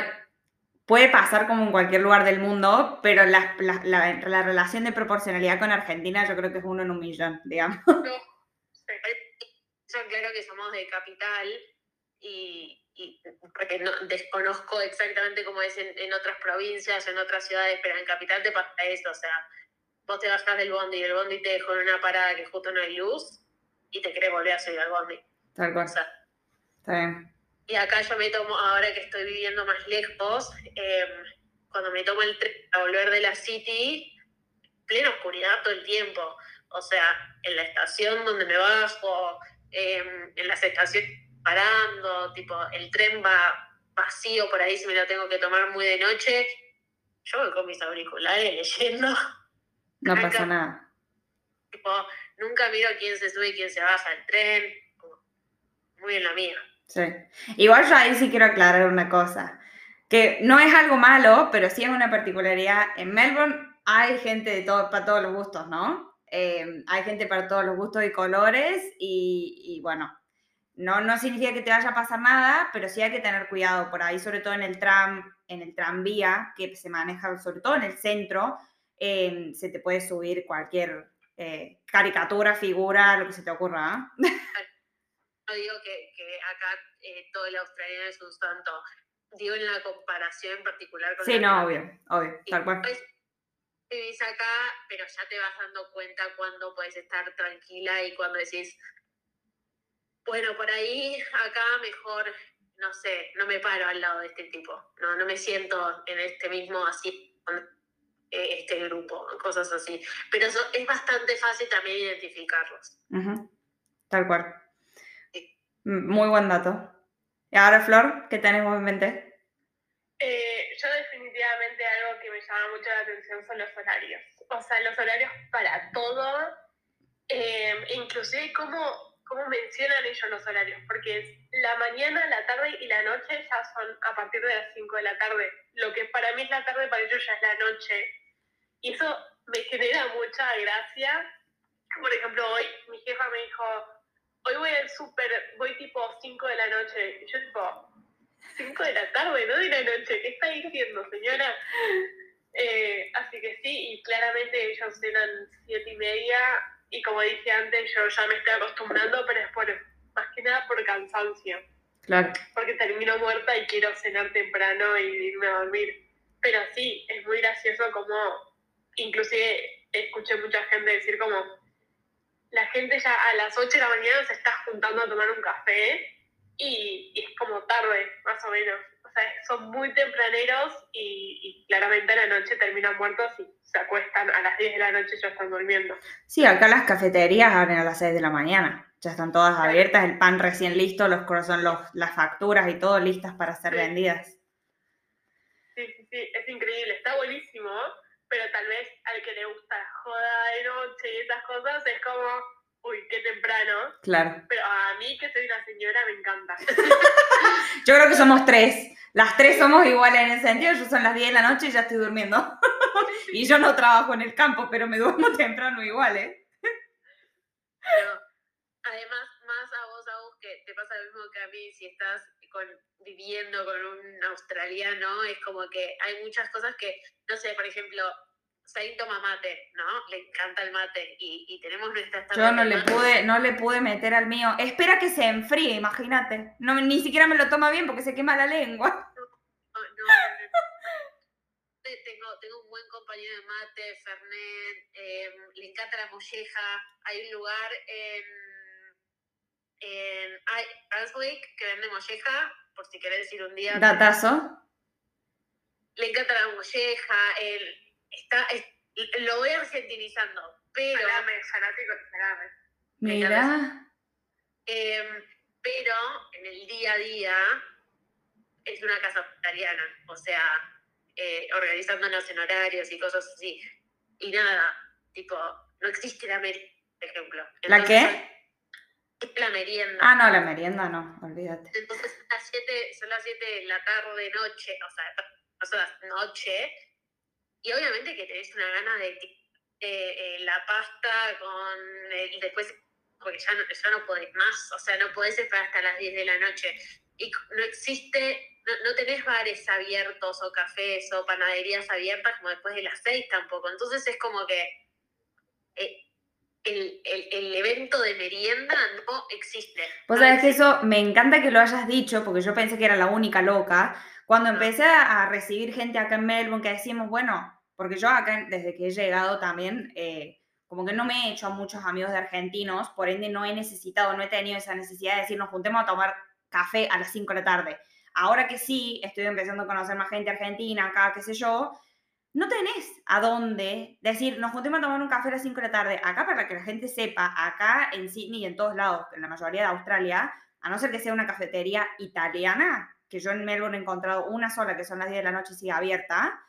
puede pasar como en cualquier lugar del mundo, pero la, relación de proporcionalidad con Argentina yo creo que es uno en un millón, digamos. No, yo claro que somos de capital y, porque no, desconozco exactamente cómo es en, otras provincias, en otras ciudades, pero en capital te pasa eso, o sea, vos te bajás del bondi y el bondi te dejó en una parada que justo no hay luz y te querés volver a subir al bondi. Tal cual. Está bien. Y acá yo me tomo, ahora que estoy viviendo más lejos, em, cuando me tomo el tren a volver de la City, plena oscuridad todo el tiempo. O sea, en la estación donde me bajo, em, en las estaciones parando, tipo, el tren va vacío por ahí si me lo tengo que tomar muy de noche. Yo voy con mis auriculares leyendo. No pasa nada. Tipo, nunca miro quién se sube y quién se baja el tren. Muy en la mía. Sí. Igual yo ahí sí quiero aclarar una cosa, que no es algo malo, pero sí es una particularidad. En Melbourne hay gente de todo, para todos los gustos, ¿no? Em, hay gente para todos los gustos y colores y, bueno, no, no significa que te vaya a pasar nada, pero sí hay que tener cuidado por ahí, sobre todo en el tram, en el tranvía, que se maneja sobre todo en el centro, em, se te puede subir cualquier eh, caricatura, figura, lo que se te ocurra. ¿eh? no digo que, que acá eh, todo el australiano es un santo, digo en la comparación en particular con Sí, no, obvio, obvio, tal cual. vivís acá, pero ya te vas dando cuenta cuando puedes estar tranquila y cuando decís, bueno, por ahí acá mejor, no sé, no me paro al lado de este tipo, no, no me siento en este mismo así eh, este grupo, cosas así. Pero eso es bastante fácil también identificarlos. Tal cual. Muy buen dato. Y ahora, Flor, ¿qué tenemos en mente? Eh, yo definitivamente algo que me llama mucho la atención son los horarios. O sea, los horarios para todo, eh, inclusive cómo, cómo mencionan ellos los horarios, porque es la mañana, la tarde y la noche ya son a partir de las 5 de la tarde. Lo que para mí es la tarde, para ellos ya es la noche. Y eso me genera mucha gracia. Por ejemplo, hoy mi jefa me dijo, hoy voy al súper, voy tipo 5 de la noche. Y yo tipo, 5 de la tarde, no de la noche, ¿qué está diciendo, señora? Eh, así que sí, y claramente ellos cenan 7 y media, y como dije antes, yo ya me estoy acostumbrando, pero es por, más que nada por cansancio. Claro. Porque termino muerta y quiero cenar temprano y irme a dormir. Pero sí, es muy gracioso como, inclusive escuché mucha gente decir como, la gente ya a las 8 de la mañana se está juntando a tomar un café y, es como tarde, más o menos. Sea, son muy tempraneros y, claramente a la noche terminan muertos y se acuestan a las 10 de la noche y ya están durmiendo. Sí, acá las cafeterías abren a las 6 de la mañana. Ya están todas abiertas, el pan recién listo, los son los, las facturas y todo listas para ser vendidas. Sí, sí, sí, es increíble, está buenísimo pero tal vez al que le gusta la joda de noche y esas cosas es como, uy, qué temprano. Claro. Pero a mí, que soy una señora, me encanta. yo creo que somos tres. Las tres somos iguales en ese sentido. Yo son las 10 de la noche y ya estoy durmiendo. y yo no trabajo en el campo, pero me duermo temprano igual, ¿eh? Pero, además, más a vos, a vos, que te pasa lo mismo que a mí, si estás con, viviendo con un australiano, es como que hay muchas cosas que, no sé, por ejemplo, Sain toma mate, ¿no? Le encanta el mate y, tenemos nuestra Yo no le pude, no le pude meter al mío. Espera que se enfríe, imagínate. No, ni siquiera me lo toma bien porque se quema la lengua. No, no, tengo, tengo un buen compañero de mate, Fernet, em, le encanta la molleja. Hay un lugar en, en que vende molleja, por si querés decir un día. Datazo. Le encanta la molleja, el está, lo voy argentinizando, pero... Salame, fanático de salame. Mira. Em, pero en el día a día es una casa vegetariana, o sea, eh, organizándonos en horarios y cosas así. Y nada, tipo, no existe la América, por ejemplo. ¿La qué? la merienda. Ah, no, la merienda no, olvídate. Entonces son las 7 de la tarde, noche, o sea, son las noche, y obviamente que tenés una gana de eh, la pasta con el, después, porque ya no, ya no podés más, o sea, no podés esperar hasta las 10 de la noche. Y no existe, no, tenés bares abiertos o cafés o panaderías abiertas como después de las 6 tampoco. Entonces es como que eh, el, el, evento de merienda no existe. Pues sabes que eso me encanta que lo hayas dicho, porque yo pensé que era la única loca. Cuando empecé a recibir gente acá en Melbourne que decimos, bueno, porque yo acá, desde que he llegado también, eh, como que no me he hecho a muchos amigos de argentinos, por ende no he necesitado, no he tenido esa necesidad de decir, nos juntemos a tomar café a las 5 de la tarde. Ahora que sí, estoy empezando a conocer más gente argentina acá, qué sé yo, no tenés a dónde decir, nos juntemos a tomar un café a las 5 de la tarde. Acá, para que la gente sepa, acá en Sydney y en todos lados, en la mayoría de Australia, a no ser que sea una cafetería italiana, que yo en Melbourne he encontrado una sola, que son las 10 de la noche y sigue abierta,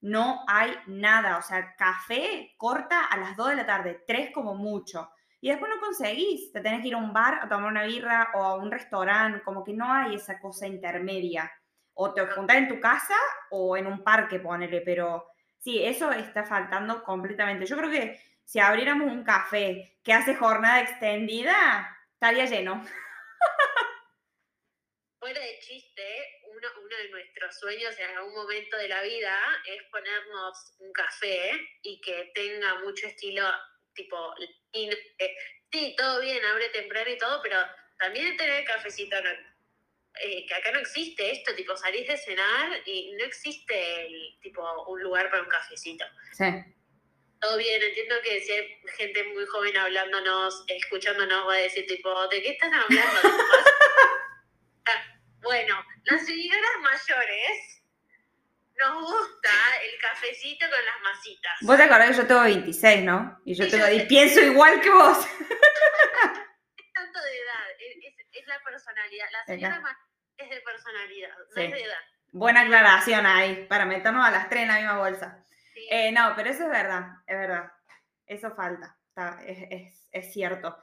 no hay nada. O sea, café corta a las 2 de la tarde, 3 como mucho. Y después no conseguís, te tenés que ir a un bar a tomar una birra o a un restaurante, como que no hay esa cosa intermedia. O te juntás en tu casa o en un parque, ponele, pero sí, eso está faltando completamente. Yo creo que si abriéramos un café que hace jornada extendida, estaría lleno. Fuera de chiste, uno, de nuestros sueños en algún momento de la vida es ponernos un café y que tenga mucho estilo tipo sí, todo bien, abre temprano y todo, pero también tener cafecito, eh, que acá no existe esto, tipo salís de cenar y no existe el, tipo un lugar para un cafecito. Sí. Todo bien, entiendo que si hay gente muy joven hablándonos, escuchándonos, va a decir tipo, ¿de qué están hablando? Bueno, las señoras mayores nos gusta el cafecito con las masitas. Vos te acordás que yo tengo 26, ¿no? Y yo, tengo, y pienso igual que vos. es tanto de edad, es, la personalidad. La señora es de personalidad, no es de edad. Buena aclaración ahí, para meternos a las tres en la misma bolsa. Eh, no, pero eso es verdad, es verdad. Eso falta, es, es cierto.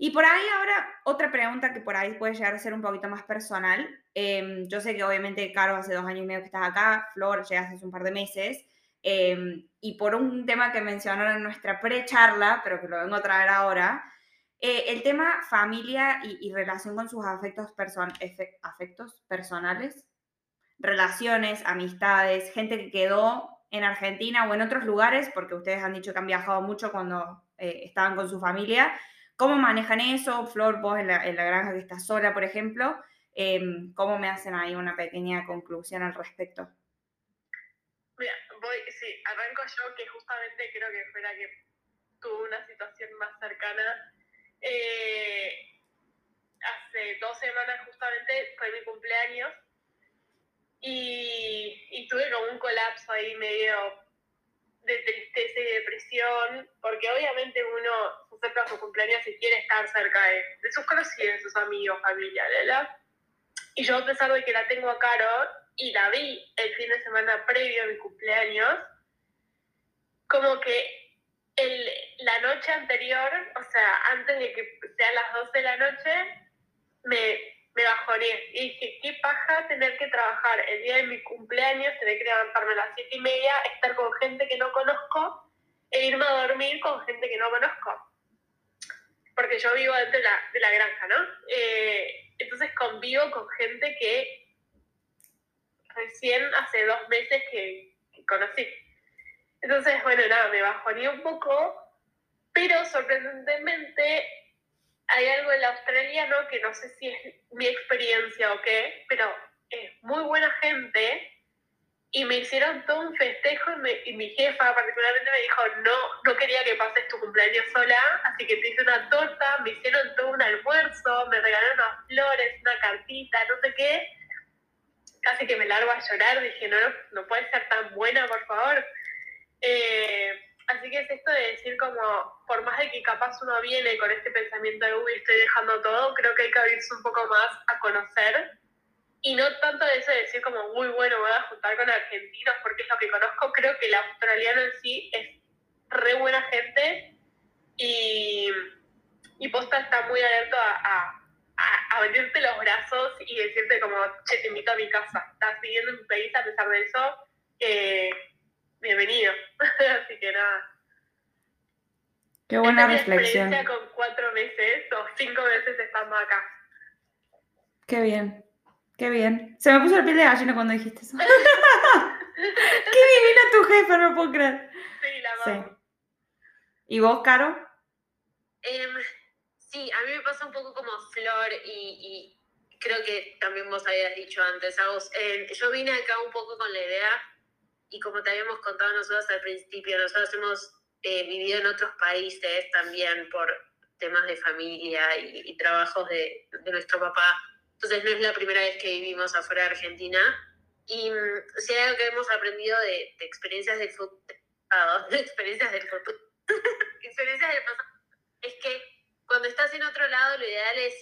Y por ahí ahora otra pregunta que por ahí puede llegar a ser un poquito más personal. Em, yo sé que obviamente, Caro, hace dos años y medio que estás acá, Flor, llegaste hace un par de meses. Em, y por un tema que mencionaron en nuestra pre-charla, pero que lo vengo a traer ahora, eh, el tema familia y, relación con sus afectos, person afectos personales, relaciones, amistades, gente que quedó en Argentina o en otros lugares, porque ustedes han dicho que han viajado mucho cuando eh, estaban con su familia ¿Cómo manejan eso? Flor, vos en la, granja que estás sola, por ejemplo, em, ¿cómo me hacen ahí una pequeña conclusión al respecto? Mira, voy, sí, arranco yo, que justamente creo que fue la que tuvo una situación más cercana. Eh, hace dos semanas justamente fue mi cumpleaños y tuve como un colapso ahí medio de tristeza y depresión, porque obviamente uno se acerca a su cumpleaños y quiere estar cerca de, sus conocidos, de sus amigos, familia, ¿verdad? Y yo a pesar de que la tengo a Caro y la vi el fin de semana previo a mi cumpleaños, como que el, la noche anterior, o sea, antes de que sean las 12 de la noche, me me bajoné y dije, qué paja tener que trabajar el día de mi cumpleaños, tener que levantarme a las siete y media, estar con gente que no conozco e irme a dormir con gente que no conozco. Porque yo vivo dentro de la, de la granja, ¿no? Eh, entonces convivo con gente que recién hace dos meses que, conocí. Entonces, bueno, nada, me bajoné un poco, pero sorprendentemente hay algo en la australiano que no sé si es mi experiencia o qué, pero es muy buena gente y me hicieron todo un festejo y, mi jefa particularmente me dijo, no, no quería que pases tu cumpleaños sola, así que te hice una torta, me hicieron todo un almuerzo, me regalaron unas flores, una cartita, no sé qué. Casi que me largo a llorar, dije, no, no, puede ser tan buena, por favor. Eh, Así que es esto de decir como, por más de que capaz uno viene con este pensamiento de, uy, estoy dejando todo, creo que hay que abrirse un poco más a conocer. Y no tanto de eso de decir como, muy bueno, voy a juntar con argentinos porque es lo que conozco. Creo que el australiano en sí es re buena gente y, y posta está muy abierto a, a, abrirte los brazos y decirte como, che, te invito a mi casa, estás viviendo en mi país a pesar de eso, eh, bienvenido. Así que nada. Qué buena reflexión. con cuatro meses o cinco meses estando acá. Qué bien, qué bien. Se me puso el piel de gallina cuando dijiste eso. qué divina tu jefa, no puedo creer. Sí, la sí. ¿Y vos, Caro? Em, sí, a mí me pasa un poco como Flor y, creo que también vos habías dicho antes, a vos, yo vine acá un poco con la idea y como te habíamos contado nosotros al principio, nosotros hemos eh, vivido en otros países también por temas de familia y, trabajos de, nuestro papá. Entonces no es la primera vez que vivimos afuera de Argentina. Y mm, si hay algo que hemos aprendido de, experiencias del futuro, de experiencias del futuro, experiencias del pasado, es que cuando estás en otro lado lo ideal es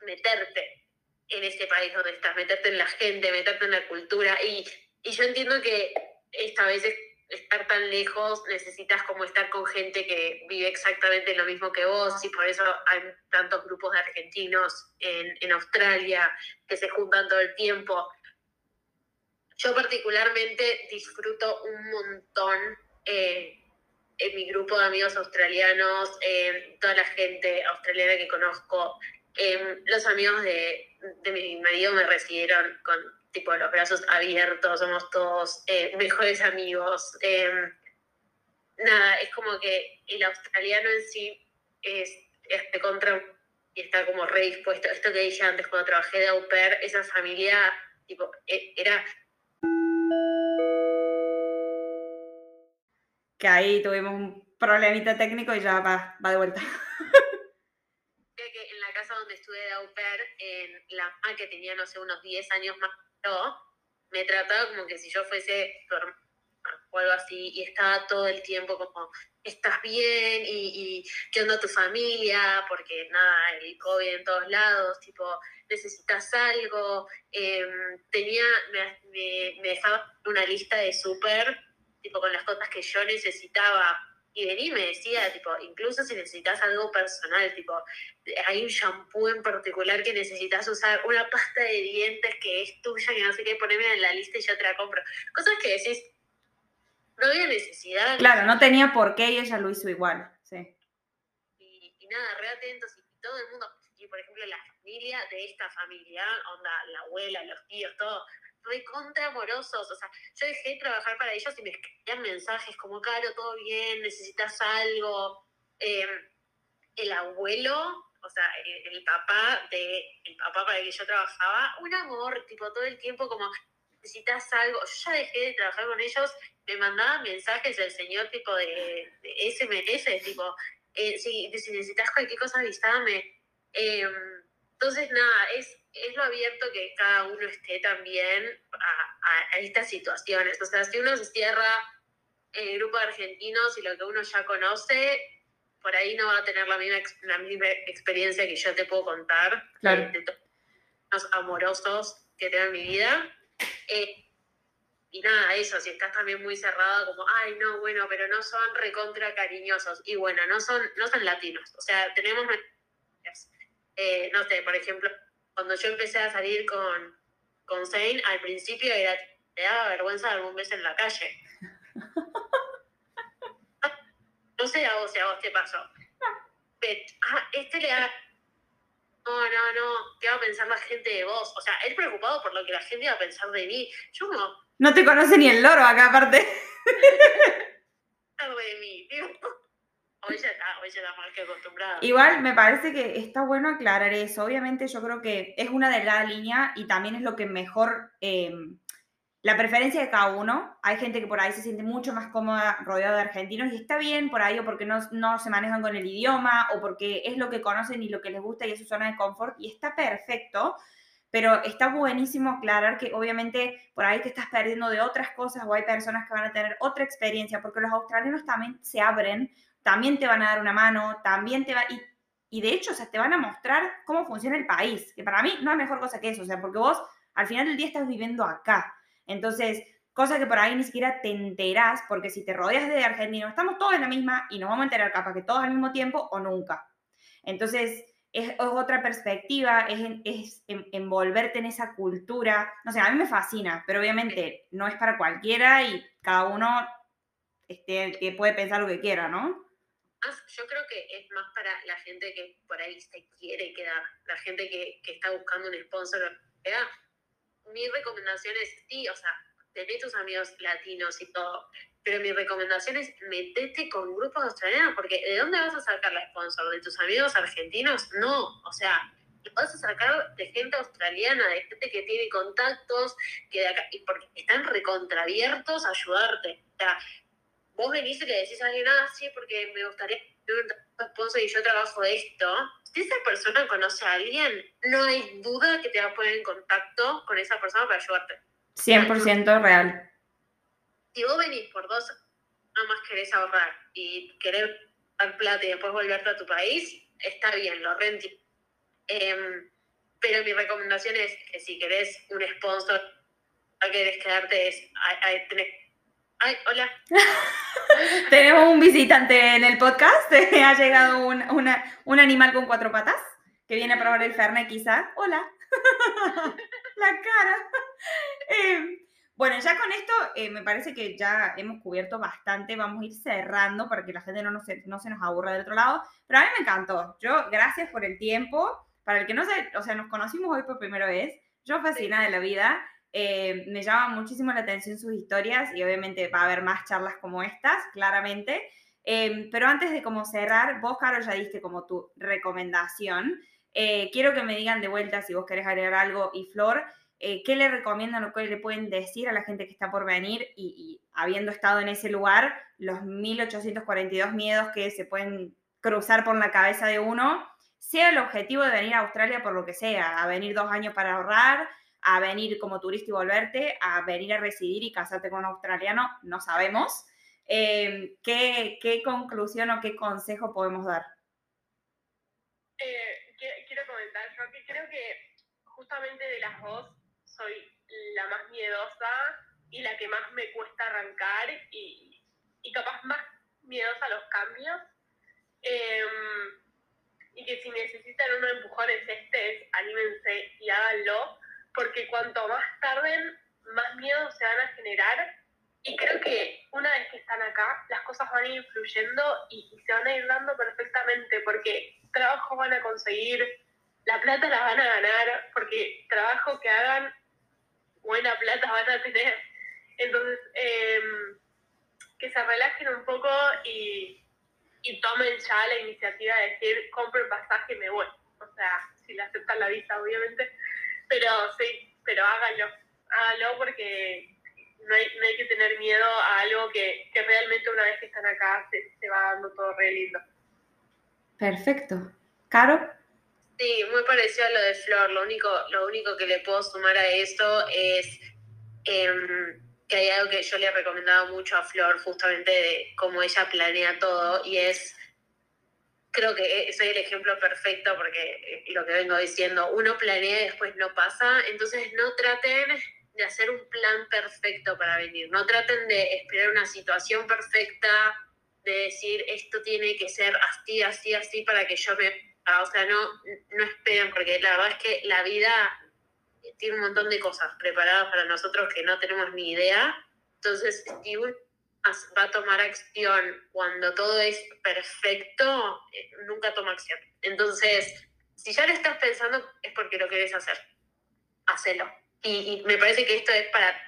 meterte en ese país donde estás, meterte en la gente, meterte en la cultura. Y, y yo entiendo que esta vez es estar tan lejos necesitas como estar con gente que vive exactamente lo mismo que vos y por eso hay tantos grupos de argentinos en, en Australia que se juntan todo el tiempo. Yo particularmente disfruto un montón eh, en mi grupo de amigos australianos, toda la gente australiana que conozco. Eh, los amigos de, de mi marido me recibieron con tipo los brazos abiertos, somos todos eh, mejores amigos. Em, nada, es como que el australiano en sí es, de contra y está como redispuesto. Esto que dije antes cuando trabajé de au pair, esa familia, tipo, e, era... Que ahí tuvimos un problemita técnico y ya va, va de vuelta. que en la casa donde estuve de au pair, en la mamá que tenía, no sé, unos 10 años más me trataba como que si yo fuese tu o algo así, y estaba todo el tiempo como, ¿estás bien? ¿Y, qué onda tu familia? Porque nada, el COVID en todos lados, tipo, ¿necesitas algo? Em, tenía, me, me, dejaba una lista de súper, tipo, con las cosas que yo necesitaba y vení y me decía, tipo, incluso si necesitas algo personal, tipo, hay un shampoo en particular que necesitas usar, una pasta de dientes que es tuya, que no sé qué, poneme en la lista y yo te la compro. Cosas que decís, no había necesidad. Claro, no tenía por qué y ella lo hizo igual, sí. Y, y nada, re atentos y todo el mundo, y por ejemplo la familia de esta familia, onda, la abuela, los tíos, todo, contra amorosos. O sea, yo dejé de trabajar para ellos y me escribían mensajes como, Caro, todo bien, necesitas algo. Em, el abuelo, o sea, el, papá de el papá para el que yo trabajaba, un amor, tipo, todo el tiempo como, necesitas algo. Yo ya dejé de trabajar con ellos, me mandaba mensajes el señor tipo de, de SMS, tipo, eh, si, si necesitas cualquier cosa, avísame. Em, entonces, nada, es es lo abierto que cada uno esté también a, estas situaciones. O sea, si uno se cierra en el grupo de argentinos y lo que uno ya conoce, por ahí no va a tener la misma, la misma experiencia que yo te puedo contar de, todos los amorosos que tengo en mi vida. Eh, y nada, eso, si estás también muy cerrado, como, ay, no, bueno, pero no son recontra cariñosos. Y bueno, no son, no son latinos. O sea, tenemos. Eh, no sé, por ejemplo, cuando yo empecé a salir con, con Zane, al principio era, te daba vergüenza dar un beso en la calle. no sé a vos si a vos te pasó. ah, este le da... No, no, no, ¿qué va a pensar la gente de vos? O sea, él preocupado por lo que la gente iba a pensar de mí. Yo no... No te conoce ni el loro acá aparte. de mí. Hoy ya está, hoy más que acostumbrada. Igual me parece que está bueno aclarar eso. Obviamente yo creo que es una delgada línea y también es lo que mejor, em, la preferencia de cada uno. Hay gente que por ahí se siente mucho más cómoda rodeado de argentinos y está bien por ahí o porque no, no se manejan con el idioma o porque es lo que conocen y lo que les gusta y es su zona de confort y está perfecto. Pero está buenísimo aclarar que obviamente por ahí te estás perdiendo de otras cosas o hay personas que van a tener otra experiencia, porque los australianos también se abren también te van a dar una mano, también te va... Y, y de hecho, o te van a mostrar cómo funciona el país, que para mí no hay mejor cosa que eso, o sea, porque vos al final del día estás viviendo acá. Entonces, cosa que por ahí ni siquiera te enterás, porque si te rodeas de argentinos, estamos todos en la misma y nos vamos a enterar capaz que todos al mismo tiempo o nunca. Entonces, es, otra perspectiva, es, es envolverte en esa cultura. No sé, a mí me fascina, pero obviamente no es para cualquiera y cada uno este, que puede pensar lo que quiera, ¿no? Yo creo que es más para la gente que por ahí se quiere quedar, la gente que, que está buscando un sponsor. Mi recomendación es, o sea, tenés tus amigos latinos y todo, pero mi recomendación es metete con grupos australianos, porque ¿de dónde vas a sacar la sponsor? ¿De tus amigos argentinos? No, o sea, vas a sacar de gente australiana, de gente que tiene contactos, que porque están recontrabiertos a ayudarte. Vos venís y le decís a alguien, ah, sí, porque me gustaría tener un sponsor y yo trabajo de esto. Si esa persona conoce a alguien, no hay duda que te va a poner en contacto con esa persona para ayudarte. 100% real. Si vos venís por dos, no más querés ahorrar y querés dar plata y después volverte a tu país, está bien, lo renti. Em, pero mi recomendación es que si querés un sponsor, a querés quedarte es, Ay, hola. Tenemos un visitante en el podcast. ha llegado un, un, animal con cuatro patas que viene a probar el Fernet, quizá. Hola. La cara. Em, bueno, ya con esto eh, me parece que ya hemos cubierto bastante. Vamos a ir cerrando para que la gente no, no se nos aburra del otro lado. Pero a mí me encantó. Yo, gracias por el tiempo. Para el que no se, o sea, nos conocimos hoy por primera vez. Yo fascinada de la vida. Eh, me llama muchísimo la atención sus historias y obviamente va a haber más charlas como estas, claramente. Eh, pero antes de como cerrar, vos, Caro, ya diste como tu recomendación. Eh, quiero que me digan de vuelta si vos querés agregar algo y Flor, ¿qué le recomiendan o qué le pueden decir a la gente que está por venir y, habiendo estado en ese lugar, los 1842 miedos que se pueden cruzar por la cabeza de uno, sea el objetivo de venir a Australia por lo que sea, a venir dos años para ahorrar, a venir como turista y volverte, a venir a residir y casarte con un australiano, no sabemos. Em, ¿qué, ¿qué, conclusión o qué consejo podemos dar? Eh, quiero comentar, yo que creo que justamente de las dos soy la más miedosa y la que más me cuesta arrancar y, y capaz más miedosa a los cambios. Em, y que si necesitan unos empujones este, anímense y háganlo porque cuanto más tarden, más miedo se van a generar. Y creo que una vez que están acá, las cosas van a ir fluyendo y, se van a ir dando perfectamente, porque trabajo van a conseguir, la plata la van a ganar, porque trabajo que hagan, buena plata van a tener. Entonces, em, que se relajen un poco y, y tomen ya la iniciativa de decir, compro el pasaje y me voy. O sea, si le aceptan la visa, obviamente. Pero sí, pero hágalo, hágalo porque no hay, no hay que tener miedo a algo que, que realmente una vez que están acá se, va dando todo re lindo. Perfecto. ¿Caro? Sí, muy parecido a lo de Flor. Lo único, lo único que le puedo sumar a esto es em, que hay algo que yo le he recomendado mucho a Flor, justamente de cómo ella planea todo, y es creo que soy el ejemplo perfecto porque lo que vengo diciendo, uno planea y después no pasa, entonces no traten de hacer un plan perfecto para venir, no traten de esperar una situación perfecta, de decir esto tiene que ser así, así, así para que yo me... O sea, no, no esperen porque la verdad es que la vida tiene un montón de cosas preparadas para nosotros que no tenemos ni idea. Entonces, si va a tomar acción cuando todo es perfecto, eh, nunca toma acción. Entonces, si ya lo estás pensando, es porque lo querés hacer. Hacelo. Y, me parece que esto es para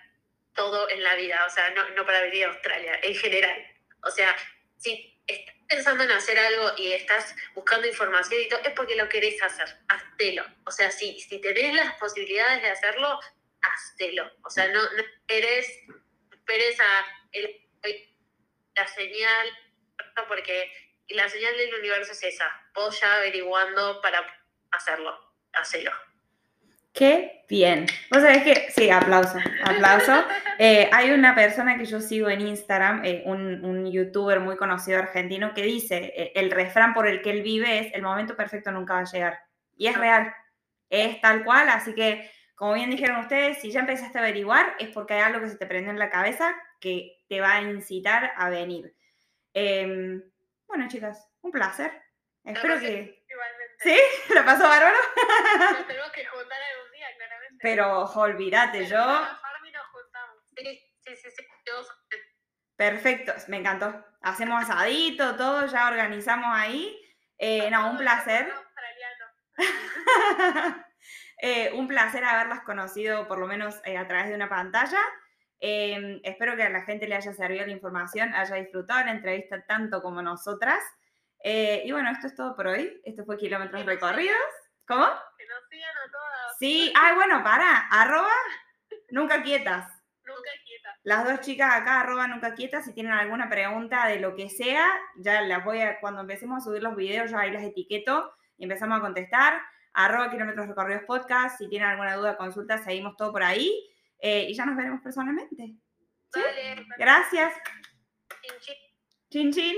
todo en la vida, o sea, no, no para venir a Australia, en general. O sea, si estás pensando en hacer algo y estás buscando información y todo, es porque lo querés hacer. Hacelo. O sea, si, si tenés las posibilidades de hacerlo, hacelo. O sea, no, no esperes, esperes a el la señal, porque la señal del universo es esa, vos ya averiguando para hacerlo. Qué bien. Vos sabés que, sí, aplauso, aplauso. Eh, hay una persona que yo sigo en Instagram, eh, un, un, youtuber muy conocido argentino, que dice, eh, el refrán por el que él vive es, el momento perfecto nunca va a llegar. Y es real, es tal cual, así que, como bien dijeron ustedes, si ya empezaste a averiguar, es porque hay algo que se te prende en la cabeza que te va a incitar a venir. Em, bueno, chicas, un placer. Espero que... Igual claramente. ¿Sí? ¿La pasó bárbaro? Nos tenemos que juntar algún día, claramente. Pero ojo, olvídate, yo... en la farm y nos juntamos. Sí, sí, sí, sí. yo- Perfecto, me encantó. Hacemos asadito, todo, ya organizamos ahí. Eh, no, un placer. Eh, un placer haberlas conocido, por lo menos eh, a través de una pantalla. Eh, espero que a la gente le haya servido la información, haya disfrutado la entrevista tanto como nosotras. Eh, y bueno, esto es todo por hoy. Esto fue Kilómetros Recorridos. ¿Cómo? Que nos sigan a todas. Sí, ay, bueno, para, arroba nunca quietas. Nunca quieta. Las dos chicas acá, arroba nunca quietas, si tienen alguna pregunta de lo que sea, ya las voy a, cuando empecemos a subir los videos, ya ahí las etiqueto y empezamos a contestar. Arroba kilómetros recorridos podcast, si tienen alguna duda, consulta, seguimos todo por ahí eh, y ya nos veremos personalmente. Vale, Gracias. chin, chin. Chin, chin.